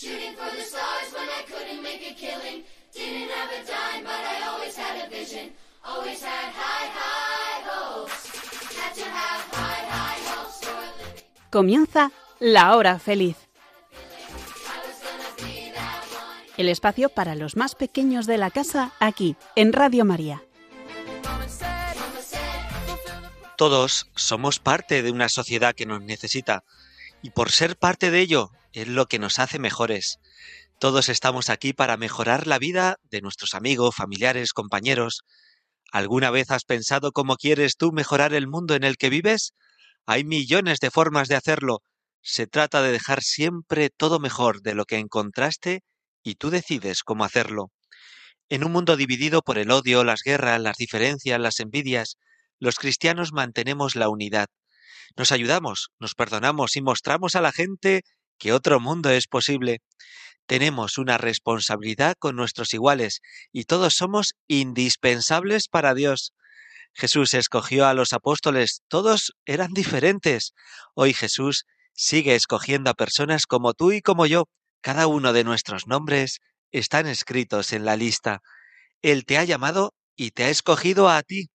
Shooting for the stars when I couldn't make a killing. Didn't have a dime, but I always had a vision. Always had high, high hopes. Had to have high, high hopes for a living. Comienza La Hora Feliz. El espacio para los más pequeños de la casa aquí, en Radio María. Todos somos parte de una sociedad que nos necesita y por ser parte de ello es lo que nos hace mejores. Todos estamos aquí para mejorar la vida de nuestros amigos, familiares, compañeros. ¿Alguna vez has pensado cómo quieres tú mejorar el mundo en el que vives? Hay millones de formas de hacerlo. Se trata de dejar siempre todo mejor de lo que encontraste y tú decides cómo hacerlo. En un mundo dividido por el odio, las guerras, las diferencias, las envidias, los cristianos mantenemos la unidad. Nos ayudamos, nos perdonamos y mostramos a la gente que otro mundo es posible. Tenemos una responsabilidad con nuestros iguales y todos somos indispensables para Dios. Jesús escogió a los apóstoles, todos eran diferentes. Hoy Jesús sigue escogiendo a personas como tú y como yo. Cada uno de nuestros nombres están escritos en la lista. Él te ha llamado y te ha escogido a ti.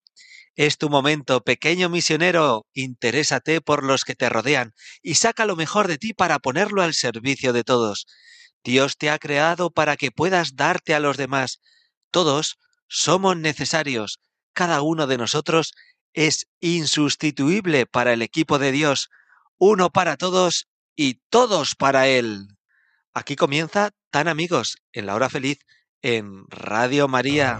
Es tu momento, pequeño misionero. Interésate por los que te rodean y saca lo mejor de ti para ponerlo al servicio de todos. Dios te ha creado para que puedas darte a los demás. Todos somos necesarios. Cada uno de nosotros es insustituible para el equipo de Dios. Uno para todos y todos para Él. Aquí comienza Tan Amigos en la hora feliz en Radio María.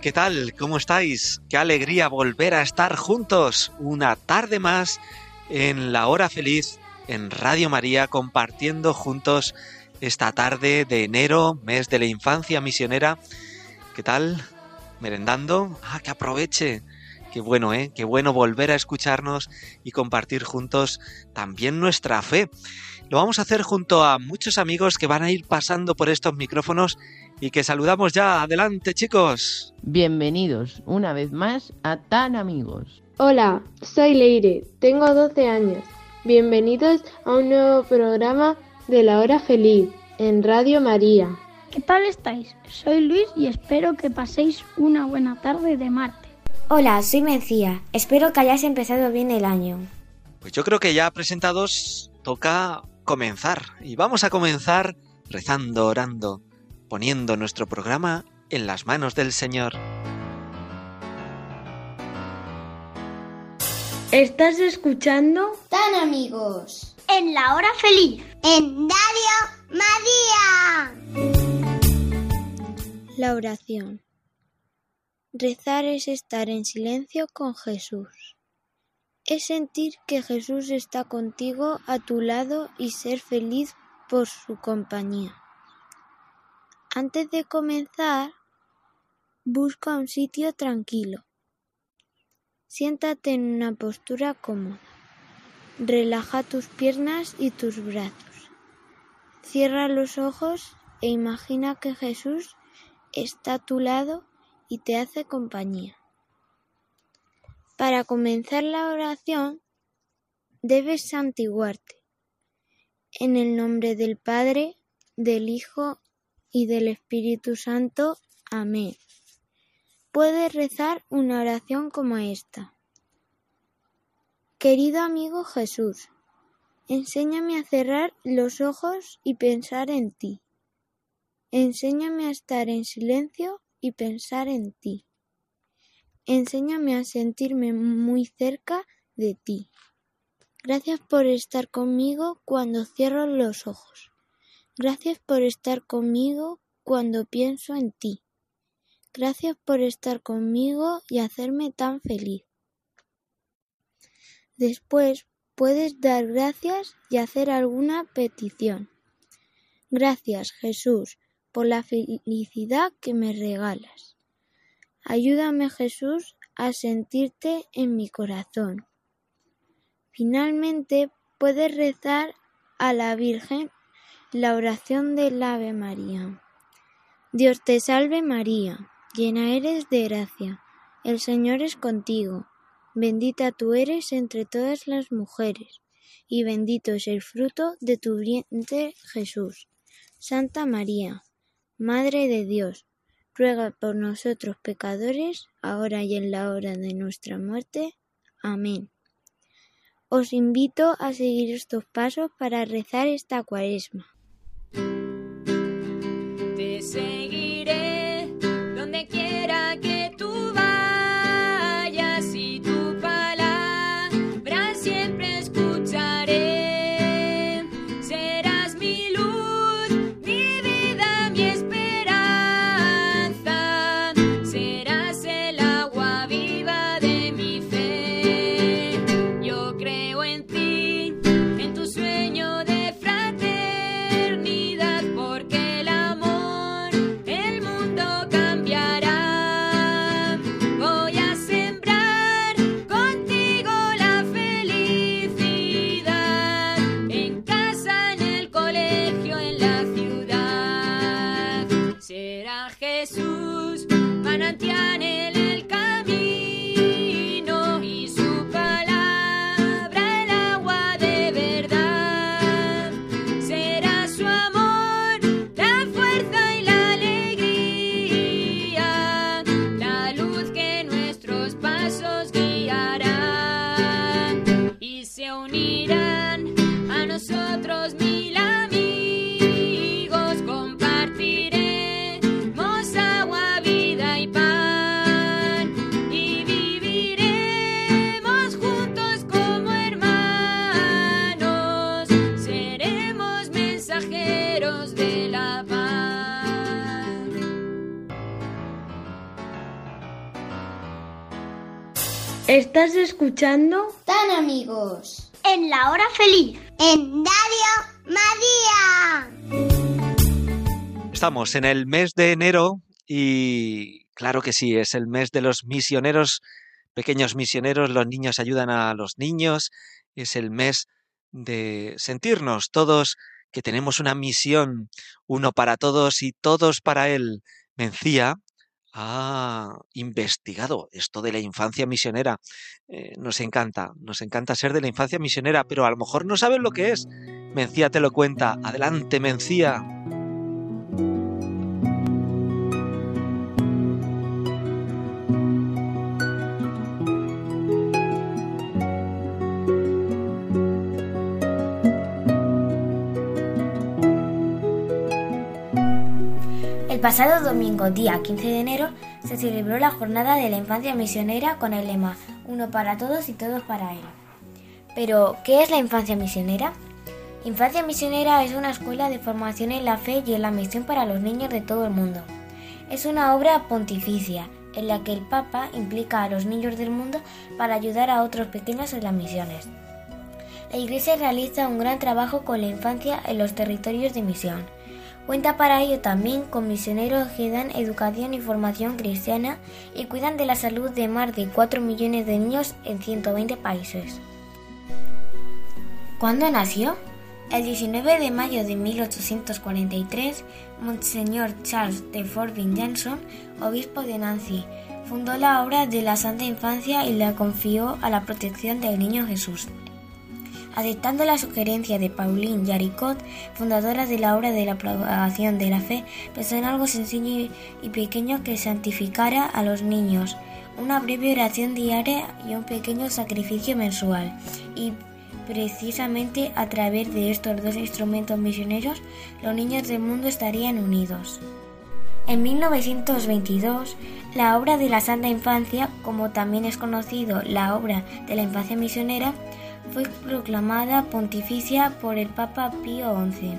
¿Qué tal? ¿Cómo estáis? Qué alegría volver a estar juntos una tarde más en la hora feliz en Radio María compartiendo juntos esta tarde de enero, mes de la infancia misionera. ¿Qué tal? ¿Merendando? Ah, que aproveche. Qué bueno, ¿eh? Qué bueno volver a escucharnos y compartir juntos también nuestra fe. Lo vamos a hacer junto a muchos amigos que van a ir pasando por estos micrófonos y que saludamos ya. Adelante, chicos. Bienvenidos una vez más a Tan Amigos. Hola, soy Leire, tengo 12 años. Bienvenidos a un nuevo programa de la hora feliz en Radio María. ¿Qué tal estáis? Soy Luis y espero que paséis una buena tarde de martes. Hola, soy Mencía. Espero que hayáis empezado bien el año. Pues yo creo que ya presentados toca comenzar. Y vamos a comenzar rezando, orando, poniendo nuestro programa en las manos del Señor. Estás escuchando Tan amigos. En la hora feliz. En Radio María. La oración. Rezar es estar en silencio con Jesús. Es sentir que Jesús está contigo a tu lado y ser feliz por su compañía. Antes de comenzar, busca un sitio tranquilo. Siéntate en una postura cómoda. Relaja tus piernas y tus brazos. Cierra los ojos e imagina que Jesús está a tu lado y te hace compañía. Para comenzar la oración debes santiguarte. En el nombre del Padre, del Hijo y del Espíritu Santo. Amén. Puedes rezar una oración como esta. Querido amigo Jesús, enséñame a cerrar los ojos y pensar en ti. Enséñame a estar en silencio y pensar en ti. Enséñame a sentirme muy cerca de ti. Gracias por estar conmigo cuando cierro los ojos. Gracias por estar conmigo cuando pienso en ti. Gracias por estar conmigo y hacerme tan feliz. Después puedes dar gracias y hacer alguna petición. Gracias, Jesús, por la felicidad que me regalas. Ayúdame, Jesús, a sentirte en mi corazón. Finalmente, puedes rezar a la Virgen la oración del Ave María. Dios te salve María, llena eres de gracia, el Señor es contigo, bendita tú eres entre todas las mujeres, y bendito es el fruto de tu vientre Jesús. Santa María, Madre de Dios, ruega por nosotros pecadores, ahora y en la hora de nuestra muerte. Amén. Os invito a seguir estos pasos para rezar esta cuaresma. Escuchando Tan amigos. En la hora feliz. En Radio María. Estamos en el mes de enero y claro que sí, es el mes de los misioneros, pequeños misioneros, los niños ayudan a los niños, es el mes de sentirnos todos que tenemos una misión, uno para todos y todos para él. Mencía ha investigado esto de la infancia misionera. Eh, nos encanta, nos encanta ser de la infancia misionera, pero a lo mejor no saben lo que es. Mencía te lo cuenta. Adelante, Mencía. El pasado domingo, día 15 de enero, se celebró la Jornada de la Infancia Misionera con el lema Uno para todos y todos para él. Pero, ¿qué es la infancia misionera? Infancia Misionera es una escuela de formación en la fe y en la misión para los niños de todo el mundo. Es una obra pontificia en la que el Papa implica a los niños del mundo para ayudar a otros pequeños en las misiones. La Iglesia realiza un gran trabajo con la infancia en los territorios de misión Cuenta para ello también con misioneros que dan educación y formación cristiana y cuidan de la salud de más de 4 millones de niños en 120 países. ¿Cuándo nació? El 19 de mayo de 1843, Monseñor Charles de Forbin Johnson, obispo de Nancy, fundó la obra de la Santa Infancia y la confió a la protección del Niño Jesús. Aceptando la sugerencia de Pauline Jaricot, fundadora de la obra de la propagación de la fe, pensó en algo sencillo y pequeño que santificara a los niños, una breve oración diaria y un pequeño sacrificio mensual. Y precisamente a través de estos dos instrumentos misioneros, los niños del mundo estarían unidos. En 1922, la obra de la Santa Infancia, como también es conocido la obra de la infancia misionera, fue proclamada pontificia por el Papa Pío XI.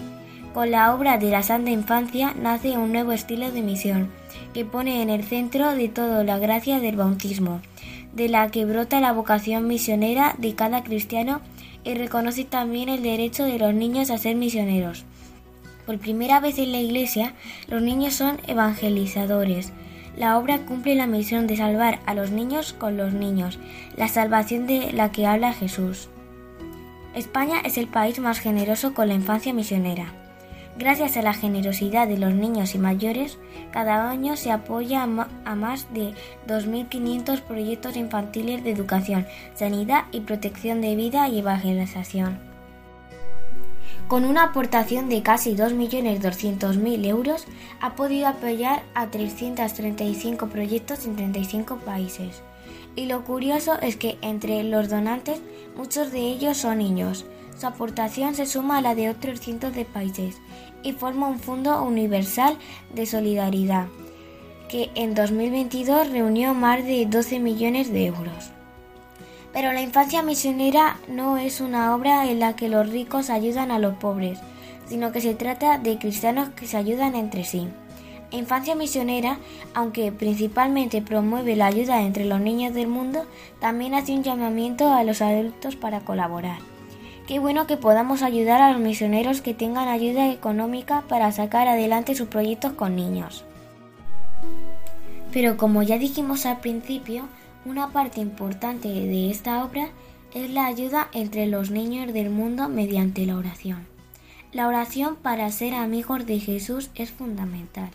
Con la obra de la Santa Infancia nace un nuevo estilo de misión, que pone en el centro de todo la gracia del bautismo, de la que brota la vocación misionera de cada cristiano y reconoce también el derecho de los niños a ser misioneros. Por primera vez en la Iglesia, los niños son evangelizadores. La obra cumple la misión de salvar a los niños con los niños, la salvación de la que habla Jesús. España es el país más generoso con la infancia misionera. Gracias a la generosidad de los niños y mayores, cada año se apoya a más de 2.500 proyectos infantiles de educación, sanidad y protección de vida y evangelización. Con una aportación de casi 2.200.000 euros, ha podido apoyar a 335 proyectos en 35 países. Y lo curioso es que entre los donantes, muchos de ellos son niños. Su aportación se suma a la de otros cientos de países y forma un Fondo Universal de Solidaridad, que en 2022 reunió más de 12 millones de euros. Pero la infancia misionera no es una obra en la que los ricos ayudan a los pobres, sino que se trata de cristianos que se ayudan entre sí. Infancia misionera, aunque principalmente promueve la ayuda entre los niños del mundo, también hace un llamamiento a los adultos para colaborar. Qué bueno que podamos ayudar a los misioneros que tengan ayuda económica para sacar adelante sus proyectos con niños. Pero como ya dijimos al principio, una parte importante de esta obra es la ayuda entre los niños del mundo mediante la oración. La oración para ser amigos de Jesús es fundamental.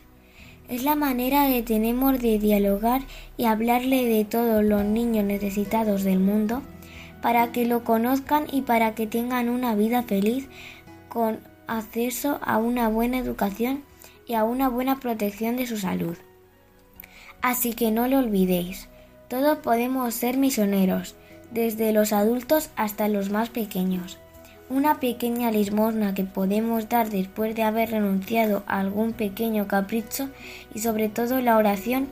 Es la manera que tenemos de dialogar y hablarle de todos los niños necesitados del mundo para que lo conozcan y para que tengan una vida feliz con acceso a una buena educación y a una buena protección de su salud. Así que no lo olvidéis, todos podemos ser misioneros, desde los adultos hasta los más pequeños. Una pequeña limosna que podemos dar después de haber renunciado a algún pequeño capricho y sobre todo la oración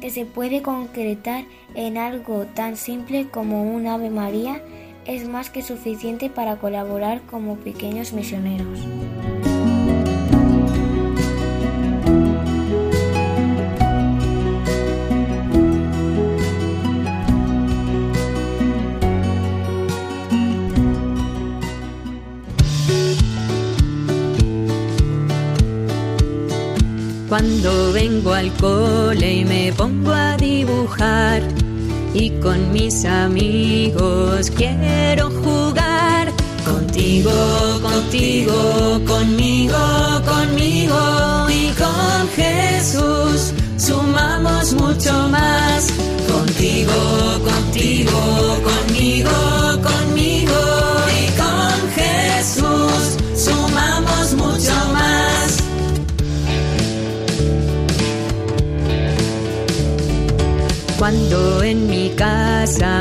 que se puede concretar en algo tan simple como un Ave María es más que suficiente para colaborar como pequeños misioneros. Cuando vengo al cole y me pongo a dibujar y con mis amigos quiero jugar. Contigo, contigo, conmigo, conmigo y con Jesús sumamos mucho más.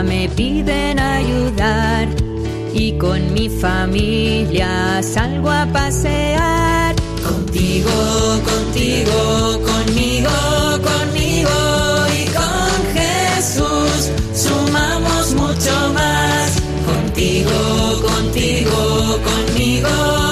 Me piden ayudar y con mi familia salgo a pasear. Contigo, contigo, conmigo, conmigo y con Jesús sumamos mucho más. Contigo, contigo, conmigo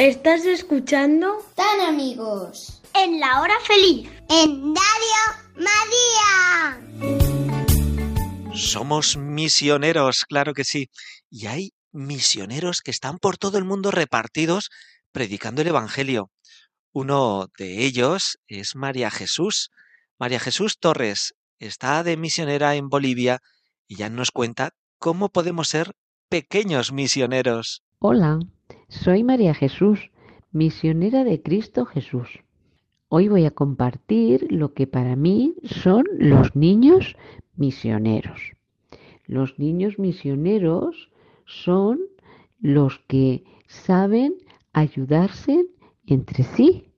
¿Estás escuchando? Tan amigos. En la hora feliz. En Radio María. Somos misioneros, claro que sí. Y hay misioneros que están por todo el mundo repartidos predicando el Evangelio. Uno de ellos es María Jesús. María Jesús Torres está de misionera en Bolivia y ya nos cuenta cómo podemos ser pequeños misioneros. Hola, soy María Jesús, misionera de Cristo Jesús. Hoy voy a compartir lo que para mí son los niños misioneros. Los niños misioneros son los que saben ayudarse entre sí,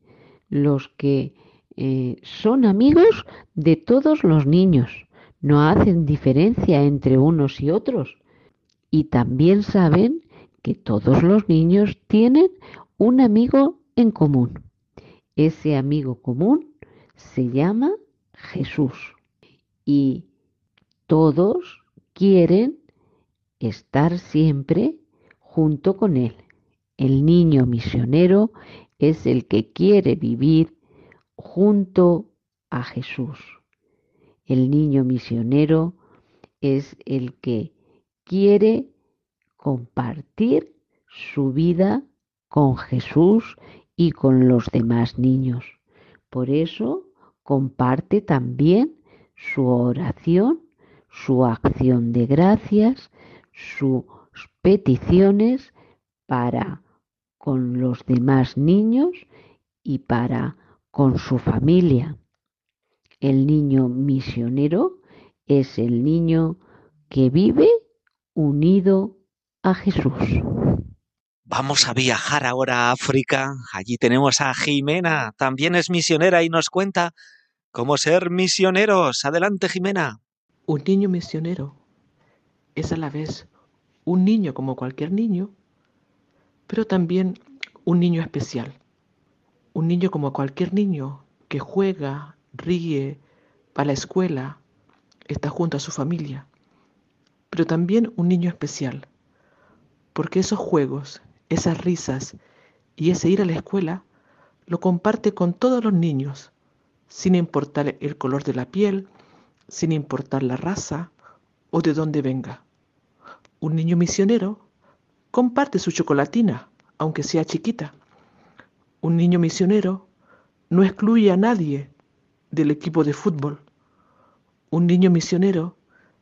los que eh, son amigos de todos los niños, no hacen diferencia entre unos y otros y también saben que todos los niños tienen un amigo en común. Ese amigo común se llama Jesús y todos quieren estar siempre junto con él. El niño misionero es el que quiere vivir junto a Jesús. El niño misionero es el que quiere compartir su vida con Jesús y con los demás niños. Por eso comparte también su oración, su acción de gracias, sus peticiones para con los demás niños y para con su familia. El niño misionero es el niño que vive unido a Jesús. Vamos a viajar ahora a África. Allí tenemos a Jimena, también es misionera y nos cuenta cómo ser misioneros. Adelante, Jimena. Un niño misionero es a la vez un niño como cualquier niño, pero también un niño especial. Un niño como cualquier niño que juega, ríe, va a la escuela, está junto a su familia, pero también un niño especial, porque esos juegos, esas risas y ese ir a la escuela lo comparte con todos los niños, sin importar el color de la piel, sin importar la raza o de dónde venga. Un niño misionero comparte su chocolatina, aunque sea chiquita. Un niño misionero no excluye a nadie del equipo de fútbol. Un niño misionero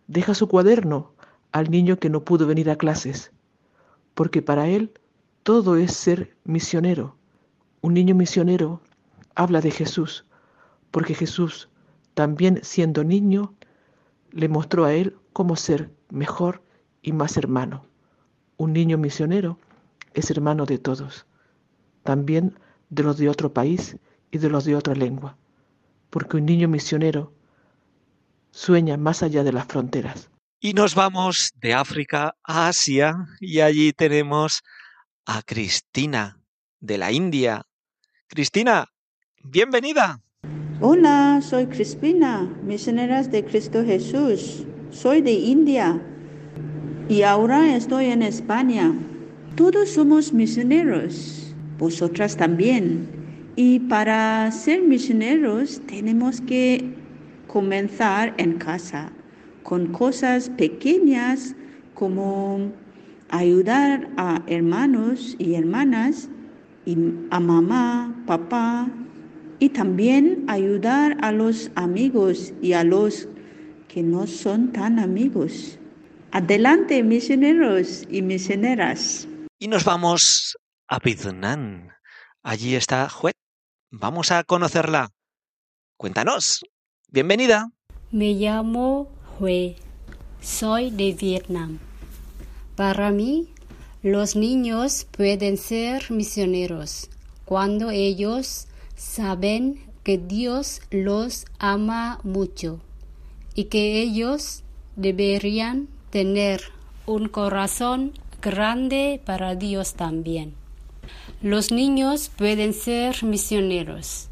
deja su cuaderno al niño que no pudo venir a clases, porque para él todo es ser misionero. Un niño misionero habla de Jesús, porque Jesús, también siendo niño, le mostró a él cómo ser mejor y más hermano. Un niño misionero es hermano de todos, también de los de otro país y de los de otra lengua, porque un niño misionero sueña más allá de las fronteras. Y nos vamos de África a Asia y allí tenemos a Cristina de la India. Cristina, bienvenida. Hola, soy Crispina, misioneras de Cristo Jesús. Soy de India y ahora estoy en España. Todos somos misioneros, vosotras también. Y para ser misioneros tenemos que comenzar en casa, con cosas pequeñas como ayudar a hermanos y hermanas, y a mamá, papá, y también ayudar a los amigos y a los que no son tan amigos. Adelante, misioneros y misioneras. Y nos vamos a Vietnam. Allí está Juet. Vamos a conocerla. Cuéntanos. Bienvenida. Me llamo Soy de Vietnam. Para mí, los niños pueden ser misioneros cuando ellos saben que Dios los ama mucho y que ellos deberían tener un corazón grande para Dios también. Los niños pueden ser misioneros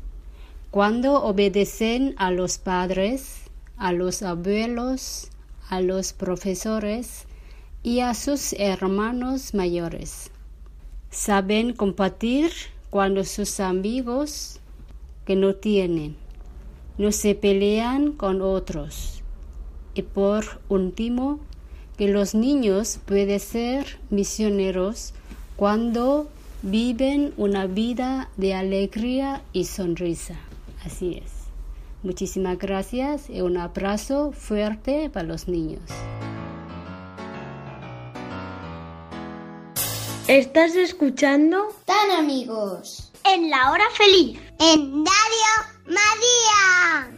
cuando obedecen a los padres, a los abuelos, a los profesores y a sus hermanos mayores. Saben compartir cuando sus amigos que no tienen no se pelean con otros. Y por último, que los niños pueden ser misioneros cuando viven una vida de alegría y sonrisa. Así es. Muchísimas gracias y un abrazo fuerte para los niños. Estás escuchando Tan amigos. En la hora feliz. En Radio María.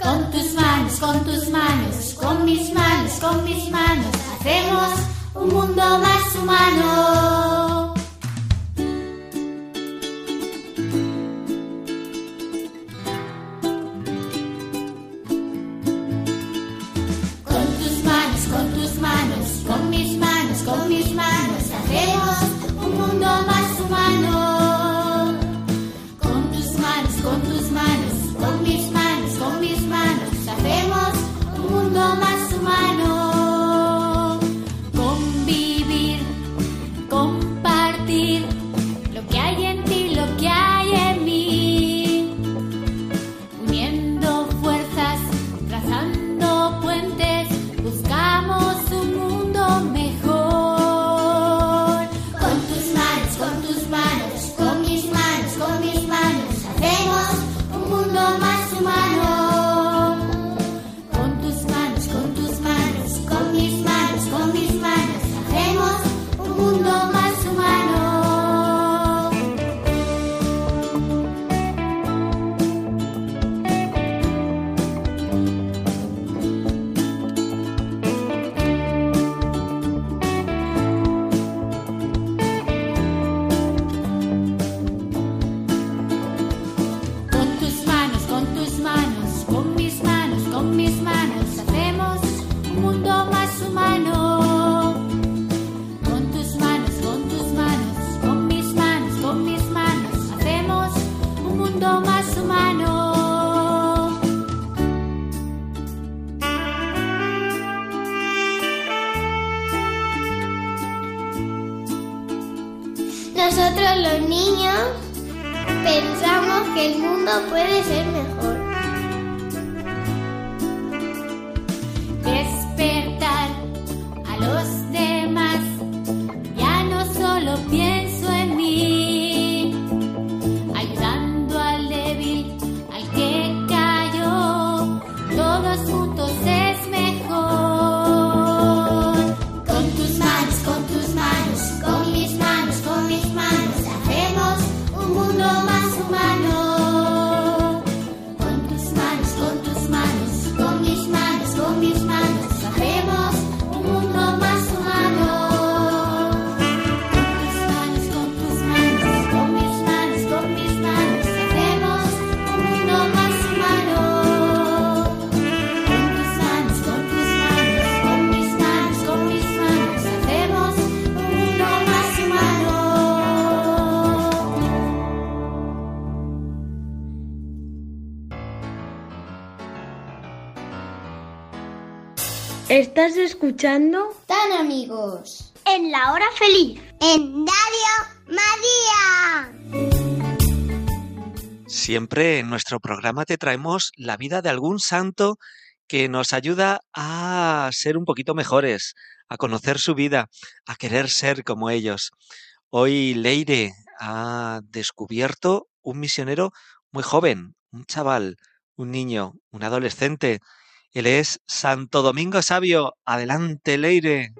Con tus manos, con tus manos, con mis manos, con mis manos, hacemos un mundo más humano. Más humano. Nosotros los niños pensamos que el mundo puede ser mejor. Estás escuchando Tan amigos. En la hora feliz. En Radio María. Siempre en nuestro programa te traemos la vida de algún santo que nos ayuda a ser un poquito mejores, a conocer su vida, a querer ser como ellos. Hoy Leire ha descubierto un misionero muy joven, un chaval, un niño, un adolescente. Él es Santo Domingo Sabio. Adelante, Leire.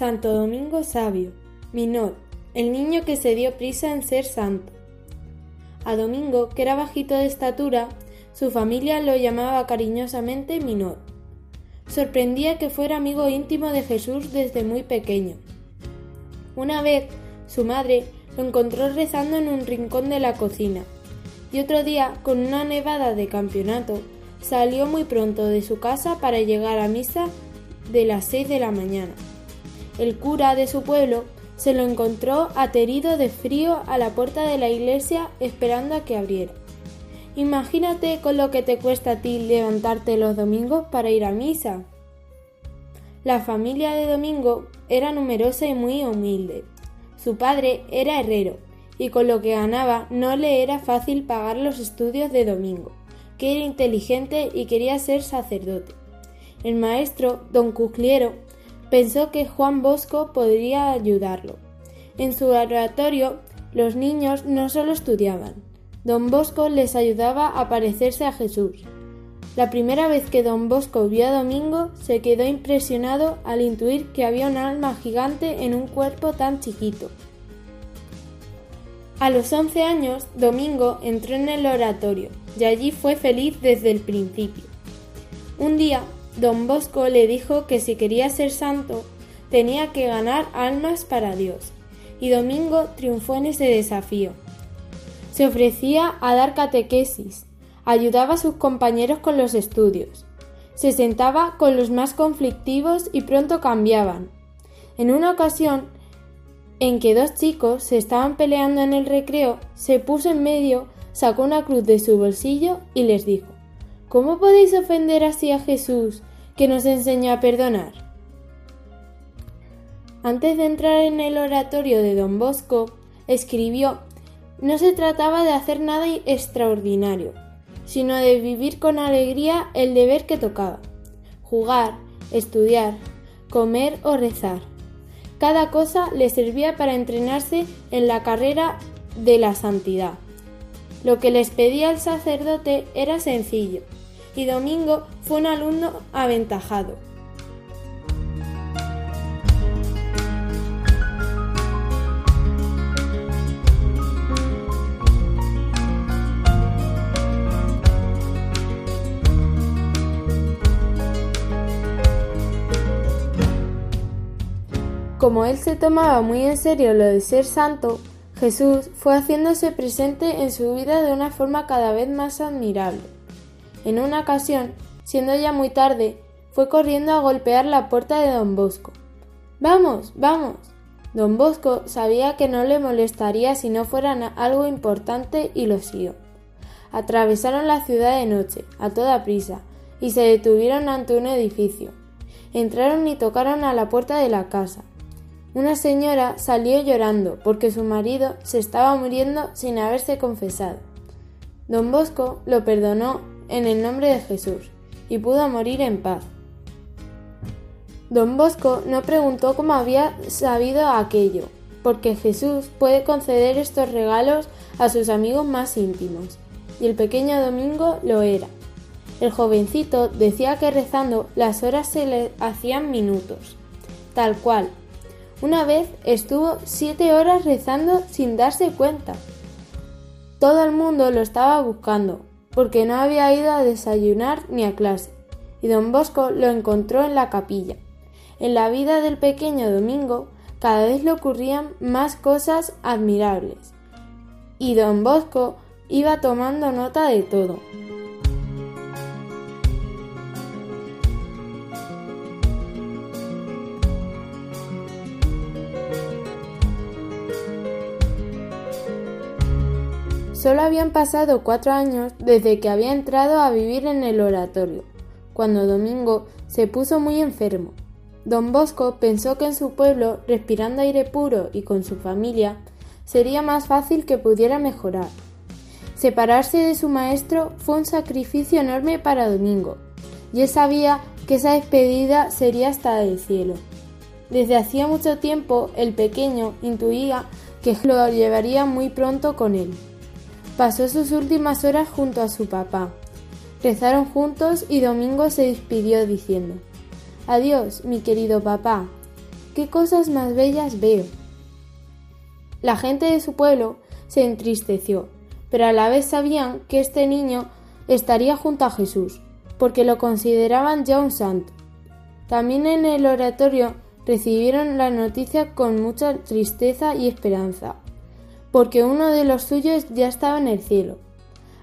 Santo Domingo Sabio, Minor, el niño que se dio prisa en ser santo. A Domingo, que era bajito de estatura, su familia lo llamaba cariñosamente Minor. Sorprendía que fuera amigo íntimo de Jesús desde muy pequeño. Una vez, su madre lo encontró rezando en un rincón de la cocina, y otro día, con una nevada de campeonato, salió muy pronto de su casa para llegar a misa de las seis de la mañana. El cura de su pueblo se lo encontró aterido de frío a la puerta de la iglesia esperando a que abriera. Imagínate con lo que te cuesta a ti levantarte los domingos para ir a misa. La familia de Domingo era numerosa y muy humilde. Su padre era herrero y con lo que ganaba no le era fácil pagar los estudios de Domingo, que era inteligente y quería ser sacerdote. El maestro, don Cucliero, pensó que Juan Bosco podría ayudarlo. En su oratorio, los niños no solo estudiaban, don Bosco les ayudaba a parecerse a Jesús. La primera vez que don Bosco vio a Domingo, se quedó impresionado al intuir que había un alma gigante en un cuerpo tan chiquito. A los once años, Domingo entró en el oratorio y allí fue feliz desde el principio. Un día, don Bosco le dijo que si quería ser santo, tenía que ganar almas para Dios, y Domingo triunfó en ese desafío. Se ofrecía a dar catequesis, ayudaba a sus compañeros con los estudios, se sentaba con los más conflictivos y pronto cambiaban. En una ocasión, en que dos chicos se estaban peleando en el recreo, se puso en medio, sacó una cruz de su bolsillo y les dijo ¿Cómo podéis ofender así a Jesús, que nos enseñó a perdonar? Antes de entrar en el oratorio de don Bosco, escribió No se trataba de hacer nada extraordinario, sino de vivir con alegría el deber que tocaba, jugar, estudiar, comer o rezar cada cosa le servía para entrenarse en la carrera de la santidad. Lo que les pedía el sacerdote era sencillo, y Domingo fue un alumno aventajado. Como él se tomaba muy en serio lo de ser santo, Jesús fue haciéndose presente en su vida de una forma cada vez más admirable. En una ocasión, siendo ya muy tarde, fue corriendo a golpear la puerta de don Bosco. Vamos, vamos. Don Bosco sabía que no le molestaría si no fuera algo importante y lo siguió. Atravesaron la ciudad de noche, a toda prisa, y se detuvieron ante un edificio. Entraron y tocaron a la puerta de la casa. Una señora salió llorando porque su marido se estaba muriendo sin haberse confesado. Don Bosco lo perdonó en el nombre de Jesús y pudo morir en paz. Don Bosco no preguntó cómo había sabido aquello, porque Jesús puede conceder estos regalos a sus amigos más íntimos, y el pequeño Domingo lo era. El jovencito decía que rezando las horas se le hacían minutos, tal cual, una vez estuvo siete horas rezando sin darse cuenta. Todo el mundo lo estaba buscando, porque no había ido a desayunar ni a clase, y don Bosco lo encontró en la capilla. En la vida del pequeño Domingo cada vez le ocurrían más cosas admirables, y don Bosco iba tomando nota de todo. Solo habían pasado cuatro años desde que había entrado a vivir en el oratorio, cuando Domingo se puso muy enfermo. Don Bosco pensó que en su pueblo, respirando aire puro y con su familia, sería más fácil que pudiera mejorar. Separarse de su maestro fue un sacrificio enorme para Domingo, y él sabía que esa despedida sería hasta el cielo. Desde hacía mucho tiempo el pequeño intuía que lo llevaría muy pronto con él. Pasó sus últimas horas junto a su papá. Rezaron juntos y Domingo se despidió diciendo Adiós, mi querido papá. ¿Qué cosas más bellas veo? La gente de su pueblo se entristeció, pero a la vez sabían que este niño estaría junto a Jesús, porque lo consideraban ya un santo. También en el oratorio recibieron la noticia con mucha tristeza y esperanza, porque uno de los suyos ya estaba en el cielo.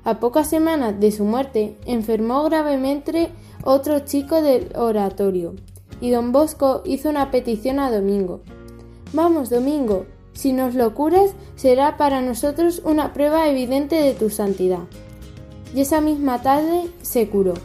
A pocas semanas de su muerte, enfermó gravemente otro chico del oratorio, y don Bosco hizo una petición a Domingo. Vamos, Domingo, si nos lo curas, será para nosotros una prueba evidente de tu santidad. Y esa misma tarde se curó.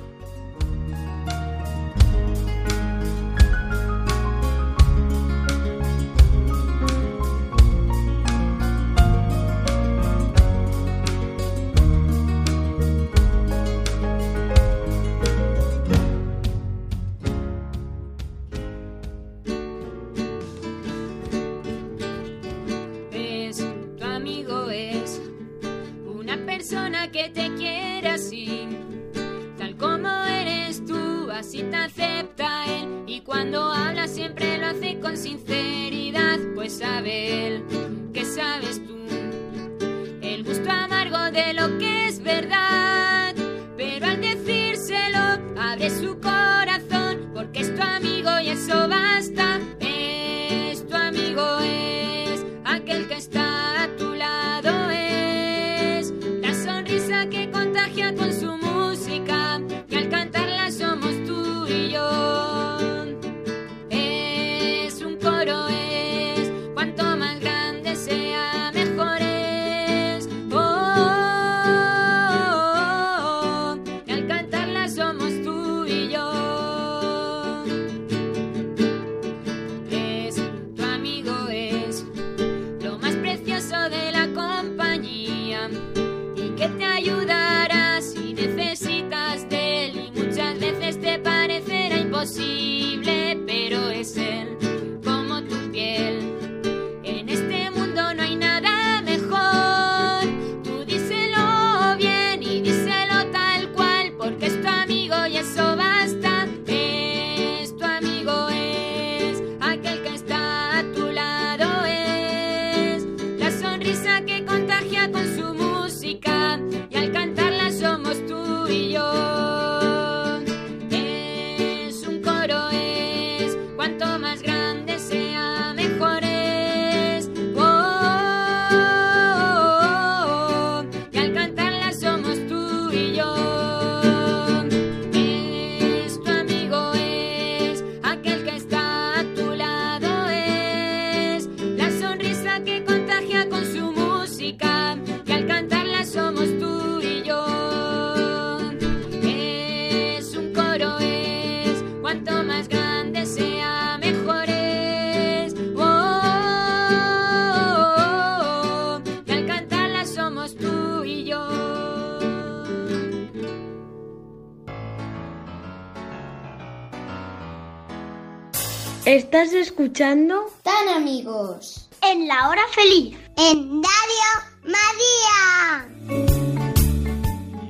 ¿Estás escuchando? Tan amigos. En la hora feliz. En Radio María.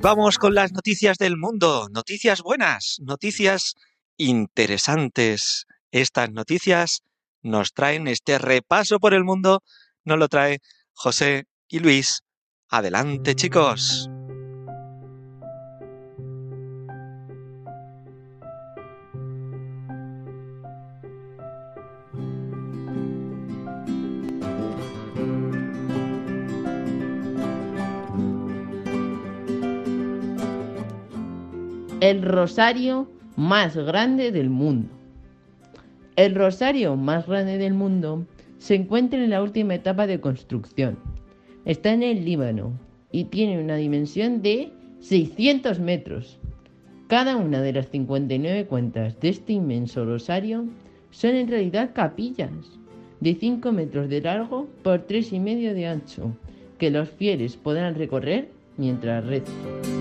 Vamos con las noticias del mundo, noticias buenas, noticias interesantes. Estas noticias nos traen este repaso por el mundo, nos lo trae José y Luis. Adelante, chicos. El rosario más grande del mundo. El rosario más grande del mundo se encuentra en la última etapa de construcción. Está en el Líbano y tiene una dimensión de 600 metros. Cada una de las 59 cuentas de este inmenso rosario son en realidad capillas de 5 metros de largo por 3,5 y medio de ancho que los fieles podrán recorrer mientras rezan.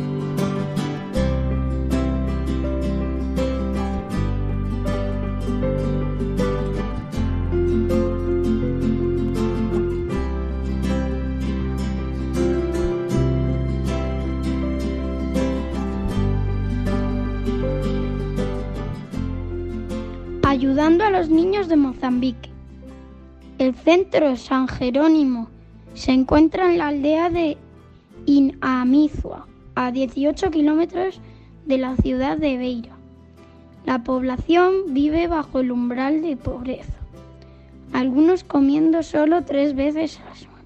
Ayudando a los niños de Mozambique. El centro San Jerónimo se encuentra en la aldea de Inamizua, a 18 kilómetros de la ciudad de Beira. La población vive bajo el umbral de pobreza, algunos comiendo solo tres veces a semana.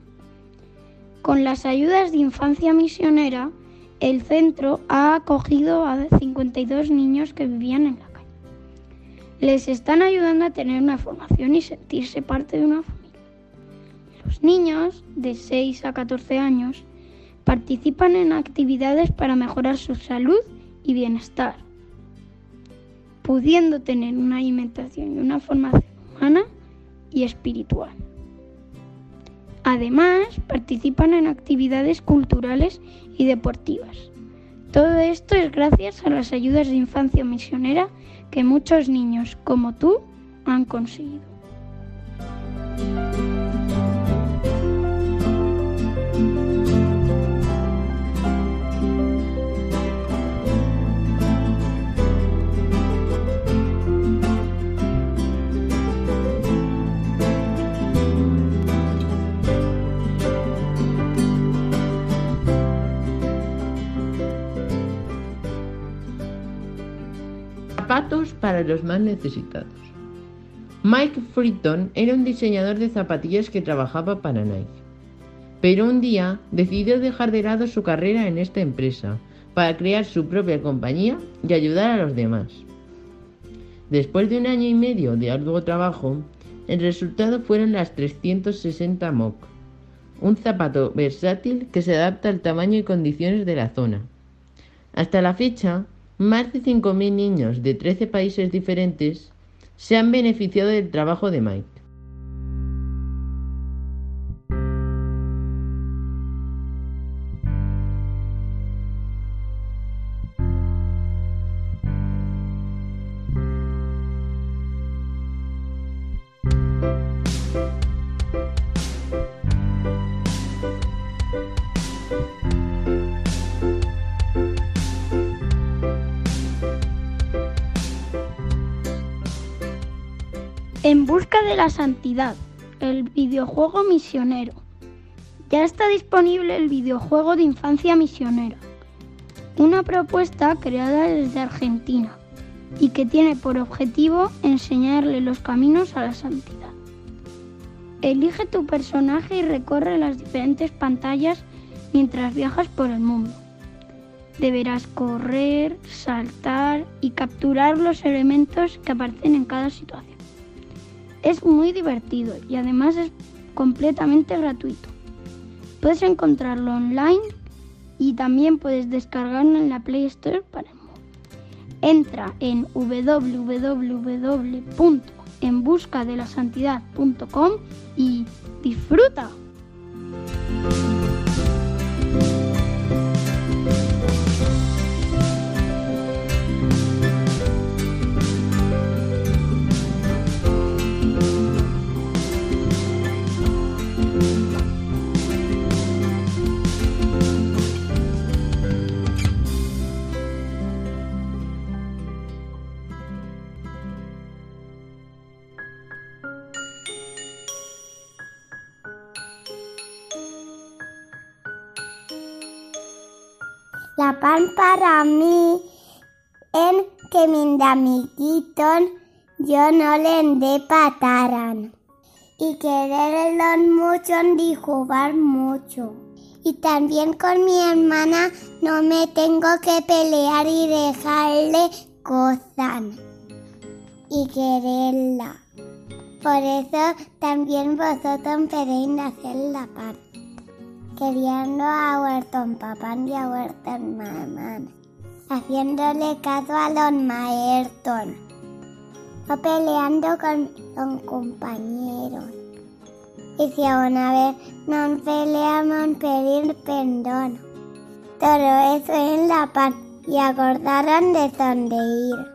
Con las ayudas de infancia misionera, el centro ha acogido a 52 niños que vivían en la. Les están ayudando a tener una formación y sentirse parte de una familia. Los niños de 6 a 14 años participan en actividades para mejorar su salud y bienestar, pudiendo tener una alimentación y una formación humana y espiritual. Además, participan en actividades culturales y deportivas. Todo esto es gracias a las ayudas de infancia misionera que muchos niños como tú han conseguido. Zapatos para los más necesitados. Mike Freeton era un diseñador de zapatillas que trabajaba para Nike. Pero un día decidió dejar de lado su carrera en esta empresa para crear su propia compañía y ayudar a los demás. Después de un año y medio de arduo trabajo, el resultado fueron las 360 Mock, un zapato versátil que se adapta al tamaño y condiciones de la zona. Hasta la fecha, más de 5.000 niños de 13 países diferentes se han beneficiado del trabajo de Mike. Santidad, el videojuego misionero. Ya está disponible el videojuego de infancia misionera, una propuesta creada desde Argentina y que tiene por objetivo enseñarle los caminos a la santidad. Elige tu personaje y recorre las diferentes pantallas mientras viajas por el mundo. Deberás correr, saltar y capturar los elementos que aparecen en cada situación. Es muy divertido y además es completamente gratuito. Puedes encontrarlo online y también puedes descargarlo en la Play Store para. Entra en www.enbuscadelasantidad.com y disfruta. Pan para mí en que mi amiguitos yo no le pataran. Y quererlos mucho y jugar mucho. Y también con mi hermana no me tengo que pelear y dejarle cosas. Y quererla. Por eso también vosotros podéis hacer la parte queriendo a Huerton papá y a Huerton mamá, haciéndole caso a los maestros, o peleando con los compañeros. Y si una vez no peleamos, pedir perdón. Todo eso es la paz y acordaron de dónde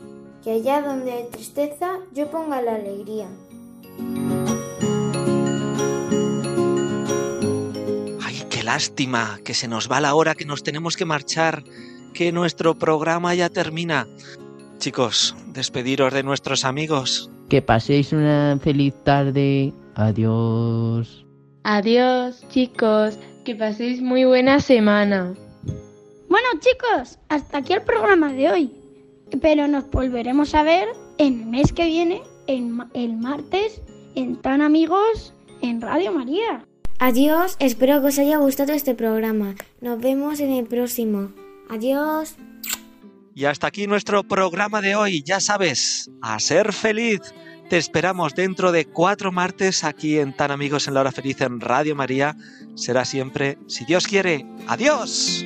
que allá donde hay tristeza yo ponga la alegría. ¡Ay, qué lástima! Que se nos va la hora, que nos tenemos que marchar, que nuestro programa ya termina. Chicos, despediros de nuestros amigos. Que paséis una feliz tarde. Adiós. Adiós, chicos. Que paséis muy buena semana. Bueno, chicos, hasta aquí el programa de hoy pero nos volveremos a ver en el mes que viene, en, el martes, en Tan Amigos, en Radio María. Adiós, espero que os haya gustado este programa. Nos vemos en el próximo. Adiós. Y hasta aquí nuestro programa de hoy. Ya sabes, a ser feliz. Te esperamos dentro de cuatro martes aquí en Tan Amigos en la Hora Feliz en Radio María. Será siempre, si Dios quiere. Adiós.